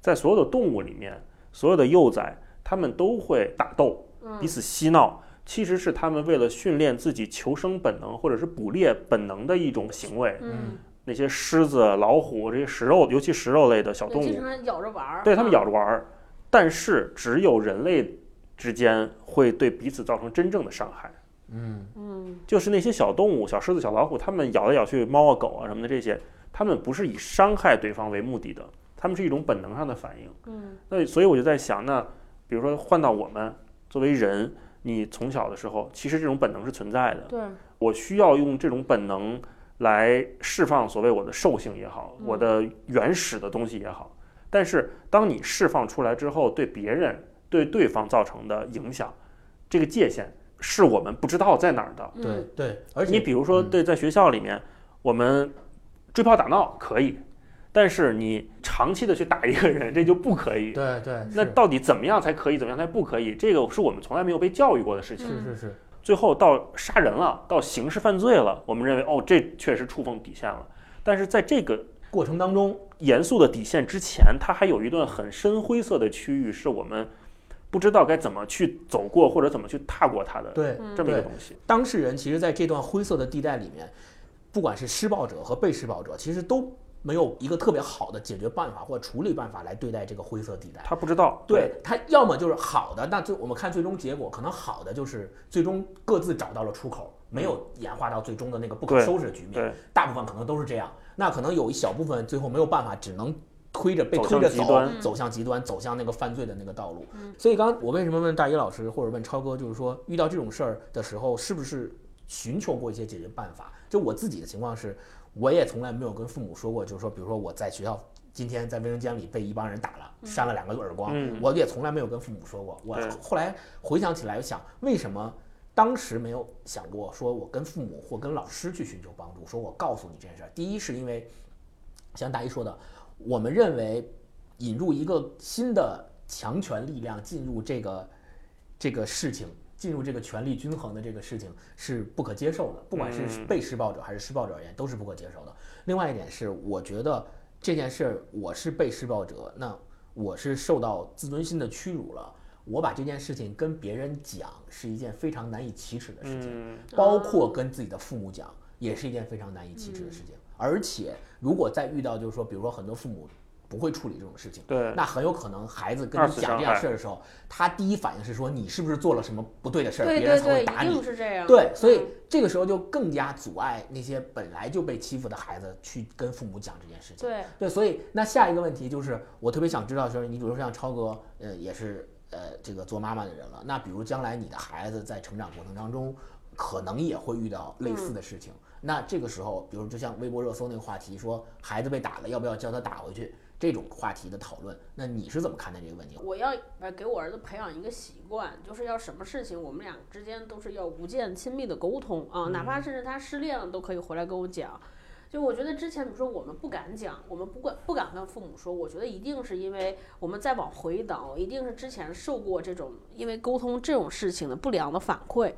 Speaker 3: 在所有的动物里面，所有的幼崽，他们都会打斗，彼此嬉闹，其实是他们为了训练自己求生本能或者是捕猎本能的一种行为。
Speaker 2: 嗯，
Speaker 3: 那些狮子、老虎这些食肉，尤其食肉类的小动物，
Speaker 2: 对经常咬着玩儿，
Speaker 3: 对它们
Speaker 2: 嗯
Speaker 3: 咬着玩儿，但是只有人类之间会对彼此造成真正的伤害。
Speaker 1: 嗯
Speaker 2: 嗯
Speaker 3: 就是那些小动物，小狮子、小老虎，它们咬来咬去，猫啊、狗啊什么的这些，它们不是以伤害对方为目的的，它们是一种本能上的反应。
Speaker 2: 嗯
Speaker 3: 那所以我就在想，那比如说换到我们作为人，你从小的时候，其实这种本能是存在的。
Speaker 2: 对，
Speaker 3: 我需要用这种本能来释放所谓我的兽性也好，
Speaker 2: 嗯
Speaker 3: 我的原始的东西也好。但是当你释放出来之后，对别人、对对方造成的影响，这个界限是我们不知道在哪儿的。
Speaker 1: 对
Speaker 2: 嗯
Speaker 1: 对，而且
Speaker 3: 你比如说，
Speaker 1: 嗯
Speaker 3: 对，在学校里面，我们追跑打闹可以，但是你长期的去打一个人，这就不可以。
Speaker 1: 对对，
Speaker 3: 那到底怎么样才可以，怎么样才不可以？这个是我们从来没有被教育过的事情。
Speaker 1: 是是是，
Speaker 3: 最后到杀人了，到刑事犯罪了，我们认为哦，这确实触碰底线了。但是在这个
Speaker 1: 过程当中，
Speaker 3: 严肃的底线之前，它还有一段很深灰色的区域，是我们不知道该怎么去走过或者怎么去踏过它的
Speaker 1: 对
Speaker 2: 嗯
Speaker 3: 这么一个东西。
Speaker 1: 当事人其实在这段灰色的地带里面，不管是施暴者和被施暴者，其实都没有一个特别好的解决办法或处理办法来对待这个灰色地带。
Speaker 3: 他不知道，
Speaker 1: 对他要么就是好的，那最我们看最终结果，可能好的就是最终各自找到了出口，没有演化到最终的那个不可收拾的局面。
Speaker 3: 对
Speaker 1: 大部分可能都是这样。那可能有一小部分最后没有办法，只能推着被推着走
Speaker 3: 向极端，
Speaker 1: 走向极端，走向那个犯罪的那个道路。所以刚刚我为什么问大一老师或者问超哥，就是说遇到这种事儿的时候，是不是寻求过一些解决办法？就我自己的情况是，我也从来没有跟父母说过，就是说，比如说我在学校今天在卫生间里被一帮人打了，扇了两个耳光，
Speaker 3: 嗯
Speaker 1: 我也从来没有跟父母说过。我后来回想起来，想为什么当时没有想过说我跟父母或跟老师去寻求帮助，说我告诉你这件事儿。第一是因为像大一说的，我们认为引入一个新的强权力量进入这个这个事情，进入这个权力均衡的这个事情是不可接受的，不管是
Speaker 3: 嗯
Speaker 1: 被施暴者还是施暴者而言都是不可接受的。另外一点是，我觉得这件事儿我是被施暴者，那我是受到自尊心的屈辱了。我把这件事情跟别人讲是一件非常难以启齿的事情，
Speaker 3: 嗯，
Speaker 1: 包括跟自己的父母讲，也是一件非常难以启齿的事情。而且，如果再遇到就是说，比如说很多父母不会处理这种事情，
Speaker 3: 对，
Speaker 1: 那很有可能孩子跟你讲这样事儿的时候，他第一反应是说你是不是做了什么不对的事儿，别人才会打你。
Speaker 2: 是这样。
Speaker 1: 对，所以
Speaker 2: 嗯
Speaker 1: 这个时候就更加阻碍那些本来就被欺负的孩子去跟父母讲这件事情。
Speaker 2: 对，
Speaker 1: 对，所以那下一个问题就是，我特别想知道，就是你比如说像超哥，呃，也是呃这个做妈妈的人了，那比如将来你的孩子在成长过程当中，可能也会遇到类似的事情。那这个时候，比如就像微博热搜那个话题，说孩子被打了，要不要叫他打回去？这种话题的讨论，那你是怎么看待这个问题？
Speaker 2: 我要呃给我儿子培养一个习惯，就是要什么事情我们俩之间都是要无间亲密的沟通啊，哪怕甚至他失恋了都可以回来跟我讲。就我觉得之前比如说我们不敢讲，我们不管不敢跟父母说，我觉得一定是因为我们再往回倒，一定是之前受过这种因为沟通这种事情的不良的反馈。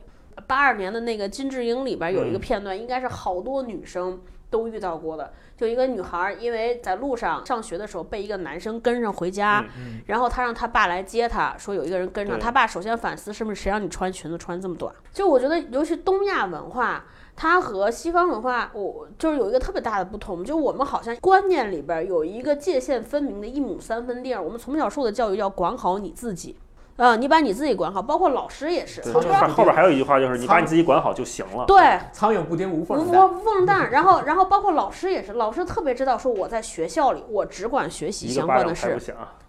Speaker 2: 八二年的那个金智英里边有一个
Speaker 3: 嗯
Speaker 2: 片段，应该是好多女生都遇到过的。就一个女孩儿，因为在路上上学的时候被一个男生跟上回家，
Speaker 3: 嗯
Speaker 2: 然后她让她爸来接她，说有一个人跟上，
Speaker 3: 对
Speaker 2: 她爸首先反思是不是谁让你穿裙子穿这么短？就我觉得，尤其东亚文化。它和西方文化，我就是有一个特别大的不同，就我们好像观念里边有一个界限分明的一亩三分地儿。我们从小受的教育要管好你自己，呃，你把你自己管好，包括老师也是，
Speaker 3: 后边还有一句话就是你把你自己管好就行了。
Speaker 2: 对。
Speaker 1: 苍蝇不叮无缝蛋。
Speaker 2: 无缝蛋，然后然后包括老师也是，老师特别知道说我在学校里我只管学习相关的事。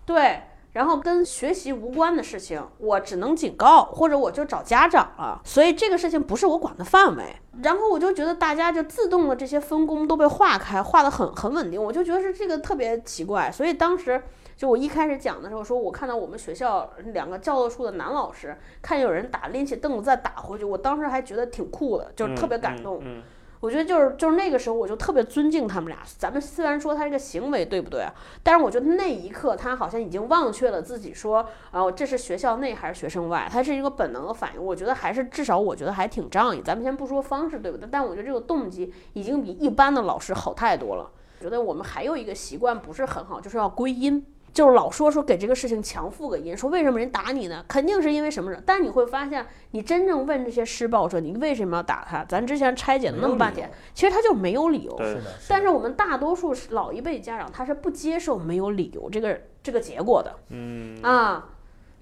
Speaker 2: 对，然后跟学习无关的事情，我只能警告，或者我就找家长了。所以这个事情不是我管的范围。然后我就觉得大家就自动的这些分工都被划开，划得很很稳定，我就觉得是这个特别奇怪。所以当时就我一开始讲的时候，说我看到我们学校两个教导处的男老师，看有人打，拎起凳子再打回去，我当时还觉得挺酷的，就是特别感动。
Speaker 3: 嗯，
Speaker 2: 我觉得就是就是那个时候，我就特别尊敬他们俩。咱们虽然说他这个行为对不对啊，但是我觉得那一刻他好像已经忘却了自己说，啊、这是学校内还是学生外，他是一个本能的反应。我觉得还是至少我觉得还挺仗义。咱们先不说方式对不对，但我觉得这个动机已经比一般的老师好太多了。我觉得我们还有一个习惯不是很好，就是要归因。就是老说说给这个事情强附个因，说为什么人打你呢？肯定是因为什么事。但你会发现，你真正问这些施暴者，你为什么要打他？咱之前拆解了那么半天，其实他就没有理由。
Speaker 3: 对
Speaker 1: 是的，
Speaker 2: 但是我们大多数是老一辈家长，他是不接受没有理由这个这个结果的
Speaker 3: 嗯，
Speaker 2: 啊，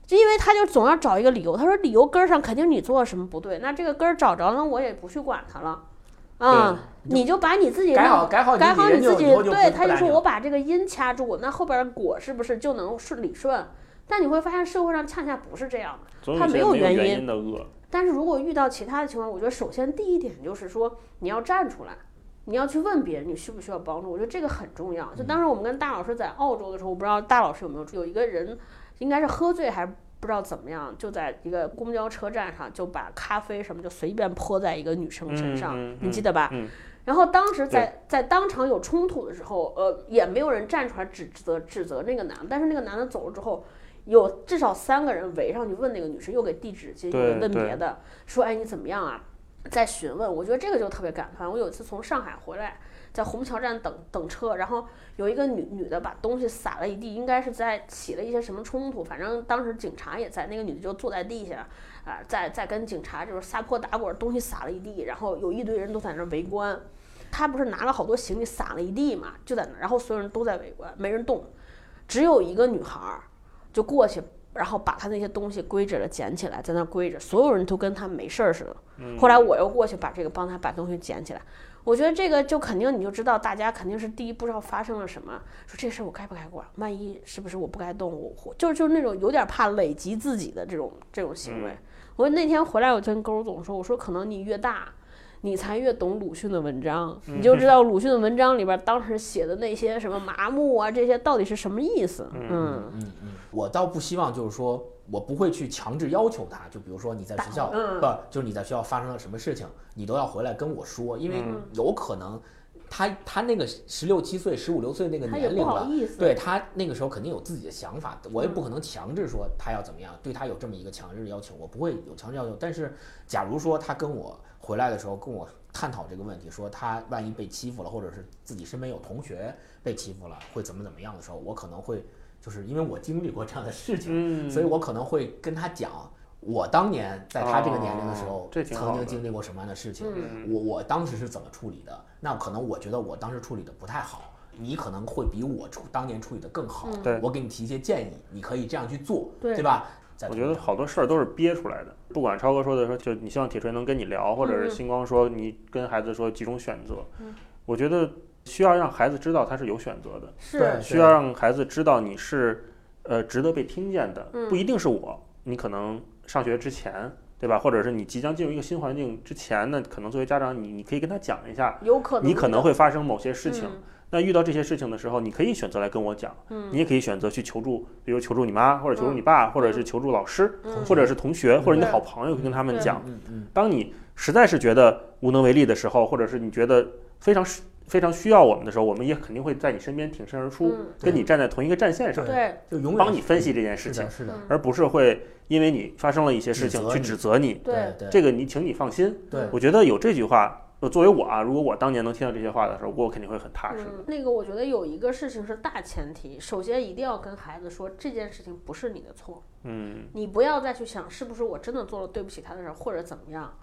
Speaker 2: 就因为他就总要找一个理由。他说理由根儿上肯定你做了什么不对，那这个根儿找着了，我也不去管他了啊，你就把你自己
Speaker 1: 改好
Speaker 2: 弄
Speaker 1: 改好
Speaker 2: 改好
Speaker 1: 你
Speaker 2: 你自己，对，他就说我把这个音掐住，那后边儿果是不是就能顺理顺？但你会发现社会上恰恰不是这样的。他没有原因
Speaker 3: 因的恶。
Speaker 2: 但是如果遇到其他的情况，我觉得首先第一点就是说你要站出来，你要去问别人你需不需要帮助，我觉得这个很重要。就当时我们跟大老师在澳洲的时候，我不知道大老师有没有有一个人应该是喝醉还是不知道怎么样，就在一个公交车站上就把咖啡什么就随便泼在一个女生身上，
Speaker 3: 嗯嗯
Speaker 2: 你记得吧？
Speaker 3: 嗯
Speaker 2: 然后当时在在当场有冲突的时候，呃，也没有人站出来指责指责那个男的，但是那个男的走了之后，有至少三个人围上去问那个女生，又给递纸巾，又
Speaker 3: 对
Speaker 2: 给问别的，说哎你怎么样啊？在询问，我觉得这个就特别感叹。我有一次从上海回来，在虹桥站等等车，然后有一个女女的把东西撒了一地，应该是在起了一些什么冲突，反正当时警察也在，那个女的就坐在地下，啊、在在跟警察就是撒泼打滚，东西撒了一地，然后有一堆人都在那儿围观。她不是拿了好多行李撒了一地嘛，就在那儿，然后所有人都在围观，没人动，只有一个女孩儿就过去，然后把他那些东西归置了，捡起来，在那儿归着，所有人都跟他没事儿似的。后来我又过去把这个帮他把东西捡起来，我觉得这个就肯定你就知道，大家肯定是第一不知道发生了什么，说这事儿我该不该管？万一是不是我不该动？我我就是就是那种有点怕累及自己的这种这种行为。我那天回来，我跟勾总说，我说可能你越大。你才越懂鲁迅的文章，你就知道 鲁迅的文章里边当时写的那些什么麻木啊，这些到底是什么意思？嗯
Speaker 1: 嗯嗯，我倒不希望就是说我不会去强制要求他，就比如说你在学校，
Speaker 2: 嗯
Speaker 1: 不就是你在学校发生了什么事情，你都要回来跟我说，因为
Speaker 2: 嗯
Speaker 1: 有可能他他那个十六七岁、十五六岁那个年龄了。对他那个时候肯定有自己的想法，我也不可能强制说他要怎么样，对他有这么一个强制的要求，我不会有强制要求。但是，假如说他跟我回来的时候跟我探讨这个问题，说他万一被欺负了，或者是自己身边有同学被欺负了，会怎么怎么样的时候，我可能会就是因为我经历过这样的事情，
Speaker 3: 嗯，
Speaker 1: 所以我可能会跟他讲。我当年在他这个年龄的时候曾经经历过什么样的事情，
Speaker 2: 嗯
Speaker 1: 我我当时是怎么处理的？那可能我觉得我当时处理的不太好，你可能会比我处当年处理的更好。
Speaker 2: 嗯
Speaker 3: 对
Speaker 1: 我给你提一些建议，你可以这样去做，
Speaker 2: 对
Speaker 1: 吧？
Speaker 3: 我觉得好多事儿都是憋出来的，不管超哥说的说，就你希望铁锤能跟你聊，或者是
Speaker 2: 嗯
Speaker 3: 星光说你跟孩子说几种选择
Speaker 2: 嗯，
Speaker 3: 我觉得需要让孩子知道他是有选择的，
Speaker 2: 是。
Speaker 1: 对
Speaker 3: 需要让孩子知道你是呃值得被听见的，
Speaker 2: 嗯。
Speaker 3: 不一定是我，你可能上学之前。对吧？或者是你即将进入一个新环境之前呢，可能作为家长，你你可以跟他讲一下，
Speaker 2: 有可能
Speaker 3: 你可能会发生某些事情。
Speaker 2: 嗯。
Speaker 3: 那遇到这些事情的时候，你可以选择来跟我讲，
Speaker 2: 嗯。
Speaker 3: 你也可以选择去求助，比如求助你妈，或者求助你爸，或者是求助老师，
Speaker 2: 嗯。
Speaker 3: 或者是同学，或者你的好朋友，跟他们讲。
Speaker 1: 嗯嗯
Speaker 3: 当你实在是觉得无能为力的时候，或者是你觉得非常需非常需要我们的时候，我们也肯定会在你身边挺身而出，
Speaker 2: 嗯
Speaker 3: 跟你站在同一个战线上，
Speaker 2: 对，
Speaker 1: 就永远
Speaker 3: 帮你分析这件事情
Speaker 1: 是的，，是的，
Speaker 2: 嗯
Speaker 3: 而不是会因为你发生了一些事情去
Speaker 1: 指责你。
Speaker 2: 对
Speaker 1: 对
Speaker 3: 这个你，请你放心。
Speaker 1: 对
Speaker 3: 我觉得有这句话，呃作为我啊，如果我当年能听到这些话的时候，我肯定会很踏实的。
Speaker 2: 嗯，那个我觉得有一个事情是大前提，首先一定要跟孩子说这件事情不是你的错，
Speaker 3: 嗯，
Speaker 2: 你不要再去想是不是我真的做了对不起他的事儿或者怎么样。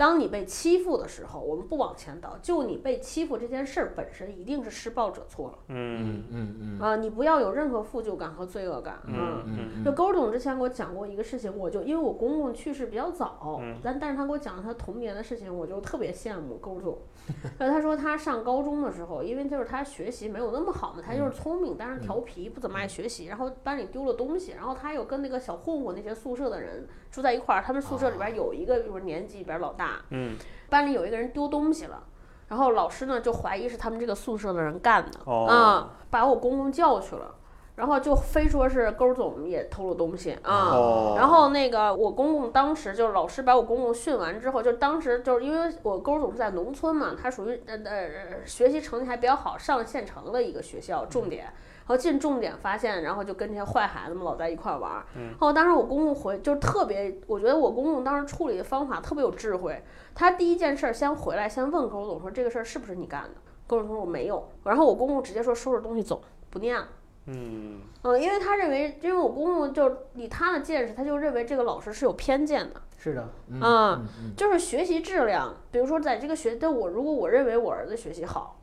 Speaker 2: 当你被欺负的时候，我们不往前倒，就你被欺负这件事儿本身一定是施暴者错了
Speaker 3: 嗯
Speaker 1: 嗯嗯
Speaker 2: 啊、你不要有任何负疚感和罪恶感。
Speaker 3: 嗯嗯
Speaker 2: 就勾总之前给我讲过一个事情，我就因为我公公去世比较早，
Speaker 3: 嗯
Speaker 2: 但但是他给我讲了他童年的事情，我就特别羡慕勾总。呃，他说他上高中的时候，因为就是他学习没有那么好嘛，他就是聪明，但是调皮，不怎么爱学习，然后班里丢了东西，然后他又跟那个小混混那些宿舍的人住在一块儿，他们宿舍里边有一个就是年级里边老大，
Speaker 3: 嗯
Speaker 2: 班里有一个人丢东西了。然后老师呢就怀疑是他们这个宿舍的人干的，
Speaker 3: 哦
Speaker 2: 啊，把我公公叫去了，然后就非说是勾总也偷了东西啊，
Speaker 3: 哦，
Speaker 2: 然后那个我公公当时就是老师把我公公训完之后，就当时就是因为我勾总是在农村嘛，他属于呃呃学习成绩还比较好，上县城的一个学校重点。然后进重点发现，然后就跟这些坏孩子们老在一块玩儿。然后当时我公公回就是特别，我觉得我公公当时处理的方法特别有智慧。他第一件事儿先回来，先问高总说这个事儿是不是你干的？高总说我没有。然后我公公直接说收拾东西走，不念了。
Speaker 3: 嗯
Speaker 2: 嗯，因为他认为，因为我公公就以他的见识，他就认为这个老师是有偏见的，
Speaker 1: 是的，嗯
Speaker 2: 啊
Speaker 1: 嗯嗯
Speaker 2: 就是学习质量，比如说在这个学，但我如果我认为我儿子学习好，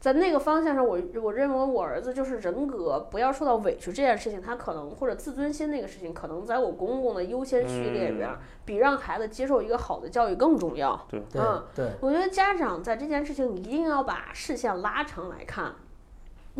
Speaker 2: 在那个方向上，我我认为我儿子就是人格不要受到委屈这件事情，他可能或者自尊心那个事情，可能在我公公的优先序列里边，比让孩子接受一个好的教育更重要。
Speaker 3: 对
Speaker 1: 对
Speaker 2: 嗯
Speaker 1: 对，
Speaker 2: 我觉得家长在这件事情，你一定要把视线拉长来看，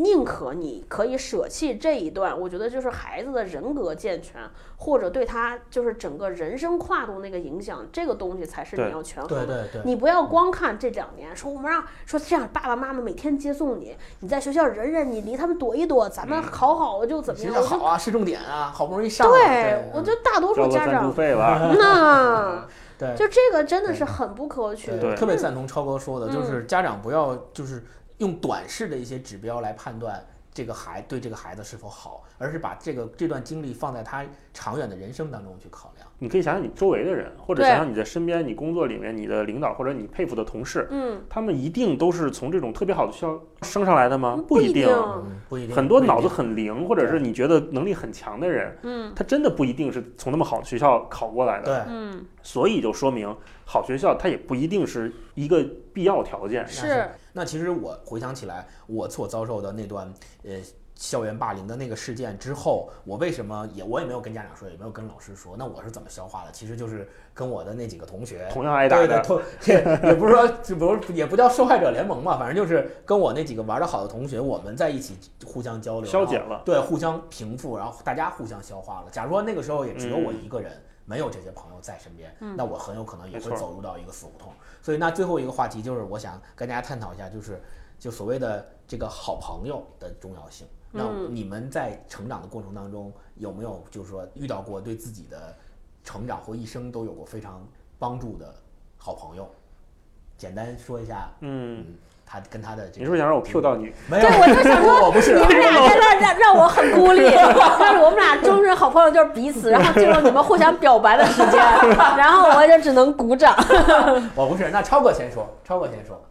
Speaker 2: 宁可你可以舍弃这一段，我觉得就是孩子的人格健全，或者对他就是整个人生跨度那个影响，这个东西才是你要权衡
Speaker 1: 对
Speaker 2: 的。
Speaker 1: 对对，
Speaker 2: 你不要光看这两年，说我们让说这样爸爸妈妈每天接送你，你在学校忍忍，你离他们躲一躲，咱们考好了就怎么样？
Speaker 1: 好啊，是重点啊，好不容易上了，
Speaker 2: 对，我觉得大多数家长，那
Speaker 1: 对
Speaker 2: 就这个真的是很不可取。
Speaker 3: 对
Speaker 1: 特别赞同超哥说的，
Speaker 2: 嗯
Speaker 1: 就是家长不要就是用短视的一些指标来判断这个孩对这个孩子是否好，而是把这个这段经历放在他长远的人生当中去考量。
Speaker 3: 你可以想想你周围的人，或者想想你在身边、你工作里面你的领导或者你佩服的同事，
Speaker 2: 嗯，
Speaker 3: 他们一定都是从这种特别好的学校升上来的吗？
Speaker 2: 不一
Speaker 3: 一定。
Speaker 1: 嗯，不一定，
Speaker 3: 很多脑子很灵，或者是你觉得能力很强的人，
Speaker 2: 嗯
Speaker 3: 他真的不一定是从那么好的学校考过来的。
Speaker 1: 对，
Speaker 2: 嗯，
Speaker 3: 所以就说明好学校它也不一定是一个必要条件。
Speaker 2: 是，
Speaker 1: 那其实我回想起来，我所遭受的那段呃校园霸凌的那个事件之后，我为什么也我也没有跟家长说，也没有跟老师说，那我是怎么消化的？其实就是跟我的那几个同学。
Speaker 3: 同样挨打
Speaker 1: 对对，
Speaker 3: 的，
Speaker 1: 同也也不是说，就不是也不叫受害者联盟嘛，反正就是跟我那几个玩的好的同学，我们在一起互相交流，
Speaker 3: 消解了
Speaker 1: 对，互相平复，然后大家互相消化了。假如说那个时候也只有我
Speaker 3: 嗯
Speaker 1: 一个人，没有这些朋友在身边，
Speaker 2: 嗯
Speaker 1: 那我很有可能也会走入到一个死胡同。所以那最后一个话题就是，我想跟大家探讨一下，就是就所谓的这个好朋友的重要性。那
Speaker 2: 嗯
Speaker 1: 你们在成长的过程当中，有没有就是说遇到过对自己的成长或一生都有过非常帮助的好朋友？简单说一下，
Speaker 3: 嗯，
Speaker 1: 嗯，他跟他的这个，
Speaker 3: 你是不是想让我 Q 到你？
Speaker 1: 没有，
Speaker 2: 对，我就想说，
Speaker 1: 我不是
Speaker 2: 你们俩在那让让我很孤立，但是我们俩终身好朋友就是彼此，然后进入你们互相表白的时间，然后我就只能鼓掌。
Speaker 1: 我不是。那超哥先说，超哥先说。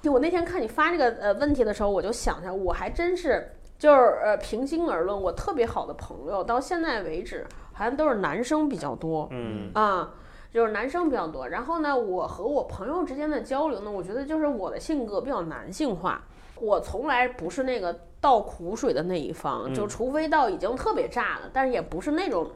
Speaker 2: 就我那天看你发这个呃问题的时候，我就想着，我还真是就是呃，平心而论，我特别好的朋友到现在为止，好像都是男生比较多。
Speaker 3: 嗯
Speaker 2: 啊，就是男生比较多。然后呢，我和我朋友之间的交流呢，我觉得就是我的性格比较男性化，我从来不是那个倒苦水的那一方，就
Speaker 3: 嗯
Speaker 2: 除非到已经特别炸了，但是也不是那种。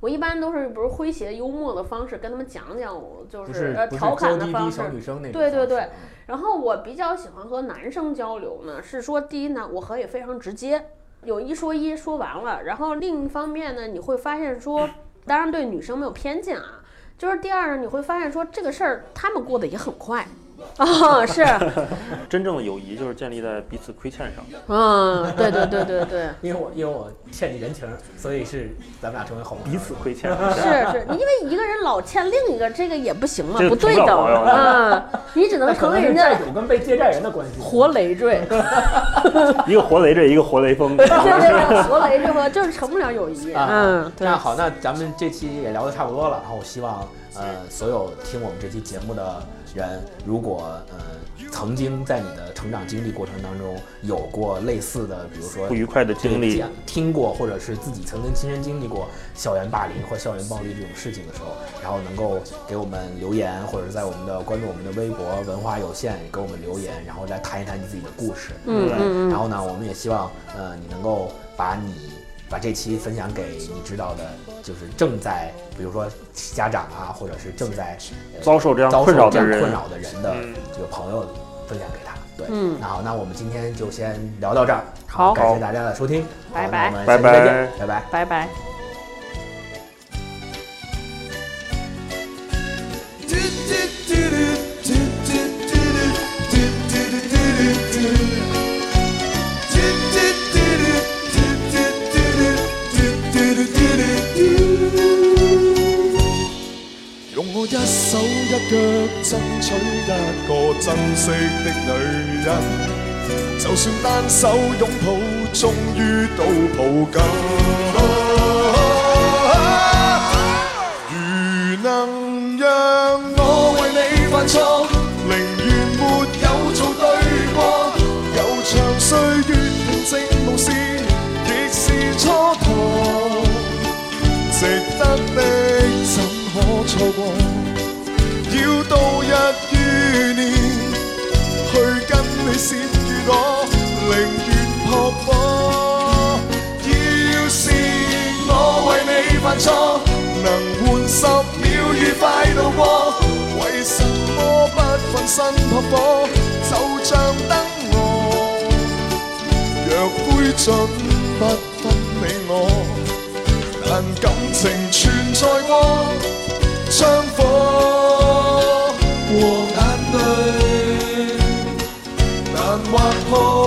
Speaker 2: 我一般都是不是诙谐幽默的方式跟他们讲讲，我就
Speaker 1: 是
Speaker 2: 呃调侃的方式
Speaker 1: 小。女生那种
Speaker 2: 对对对 然后我比较喜欢和男生交流呢，是说第一呢，我和也非常直接，有一说一，说完了。然后另一方面呢，你会发现说，当然对女生没有偏见啊，就是第二呢，你会发现说这个事儿他们过得也很快。啊、是，
Speaker 3: 真正的友谊就是建立在彼此亏欠上。
Speaker 2: 嗯，对对对对对，
Speaker 1: 因为我因为我欠你人情，所以是咱们俩成为好朋友。
Speaker 3: 彼此亏欠，
Speaker 2: 是 是，因为一个人老欠另一个，这个也不行嘛，不对等
Speaker 3: 成不了朋友
Speaker 2: 啊、你只能成为人家
Speaker 1: 是债主跟被借债人的关系。
Speaker 2: 活累赘。
Speaker 3: 一个活累赘，一个活雷锋。
Speaker 2: 对对对，活雷这个就是成不了友谊。
Speaker 1: 啊
Speaker 2: 嗯，
Speaker 1: 那。好，那咱们这期也聊得差不多了，然后我希望呃，所有听我们这期节目的人，如果呃曾经在你的成长经历过程当中有过类似的，比如说
Speaker 3: 不愉快的经历
Speaker 1: 听过，或者是自己曾经亲身经历过校园霸凌或校园暴力这种事情的时候，然后能够给我们留言，或者是在我们的关注我们的微博“文化有限”给我们留言，然后来谈一谈你自己的故事。
Speaker 2: 嗯
Speaker 1: 对
Speaker 2: 嗯嗯
Speaker 1: 然后呢，我们也希望呃你能够把你把这期分享给你知道的，就是正在比如说家长啊，或者是正在、呃
Speaker 3: 遭受这样困扰的人
Speaker 1: 困扰的人的
Speaker 3: 嗯
Speaker 1: 这个朋友分享给他。对，
Speaker 2: 嗯
Speaker 1: 那好，那我们今天就先聊到这儿。
Speaker 2: 好
Speaker 1: 感谢大家的收听，
Speaker 2: 拜拜
Speaker 3: 拜
Speaker 1: 下期再见
Speaker 3: 拜
Speaker 1: 拜拜。
Speaker 2: 拜拜。
Speaker 5: 争取一个珍惜的女人，就算单手拥抱，终于都抱紧。如能让我为你犯错，犯錯，能換十秒愉快度過，為什麼不奮身扑火？就像燈蛾，若灰烬不分你我。但感情存在過，槍火和眼淚難劃破。